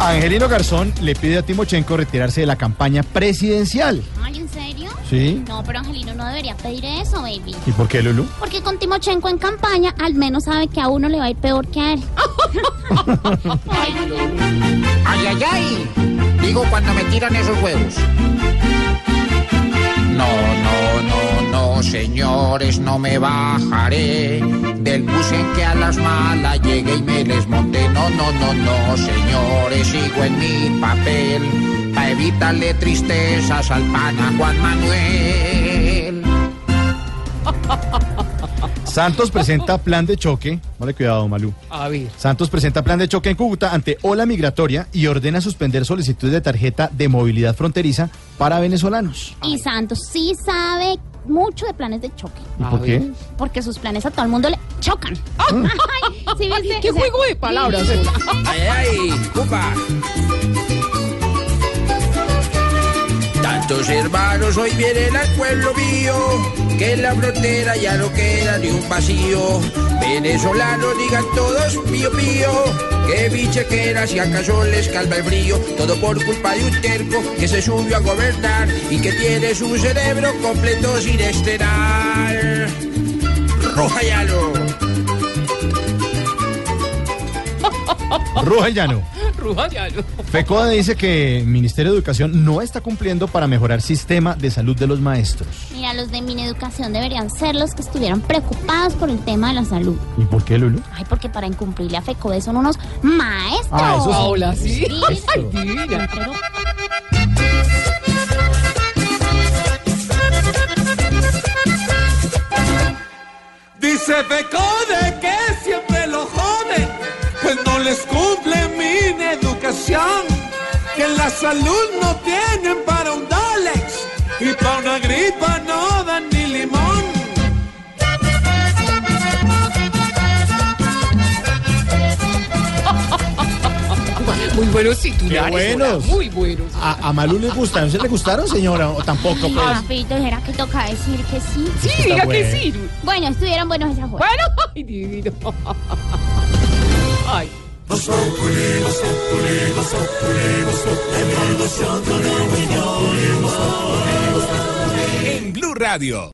Angelino Garzón le pide a Timochenko retirarse de la campaña presidencial. Ay, ¿en serio? ¿Sí? No, pero Angelino no debería pedir eso, baby. ¿Y por qué, Lulu? Porque con Timochenko en campaña, al menos sabe que a uno le va a ir peor que a él. Ay, ay, ay. Digo cuando me tiran esos huevos. No, no, no, no, señores, no me bajaré en que a las malas llegué y me les monté. No, no, no, no, señores, sigo en mi papel para evitarle tristezas al pana Juan Manuel. Santos presenta plan de choque. Vale, cuidado, Malú. A ver. Santos presenta plan de choque en Cúcuta ante ola migratoria y ordena suspender solicitudes de tarjeta de movilidad fronteriza para venezolanos. Y Santos sí sabe mucho de planes de choque. ¿Y A por qué? Porque sus planes a todo el mundo le chocan. Ay, ¿sí viste? ¿Qué juego de palabras? Sí. Ay, ay, cupa. Tantos hermanos hoy vienen al pueblo mío, que en la frontera ya no queda ni un vacío. Venezolanos digan todos mío mío, que bichequeras y acaso les calma el frío. Todo por culpa de un terco que se subió a gobernar y que tiene su cerebro completo sin esterar. Rojayalo. Ruja el llano. Ruja ya no. FECODA dice que el Ministerio de Educación no está cumpliendo para mejorar sistema de salud de los maestros. Mira, los de Mineducación deberían ser los que estuvieran preocupados por el tema de la salud. ¿Y por qué, Lulu? Ay, porque para incumplirle a FECODE son unos maestros. Ah, eso sí. Paola, sí. Sí. Ay, en la salud no tienen para un Dalex y para una gripa no dan ni limón. Muy buenos titulares. Qué buenos. Muy buenos. ¿A, a Malú le gustaron? ¿Se le gustaron, señora? ¿O tampoco, pues? Papito, ¿será que toca decir que sí? Sí, está diga que sí. Bueno, estuvieron buenos esas juegos. Bueno, ay, divino. Ay. En Blue Radio.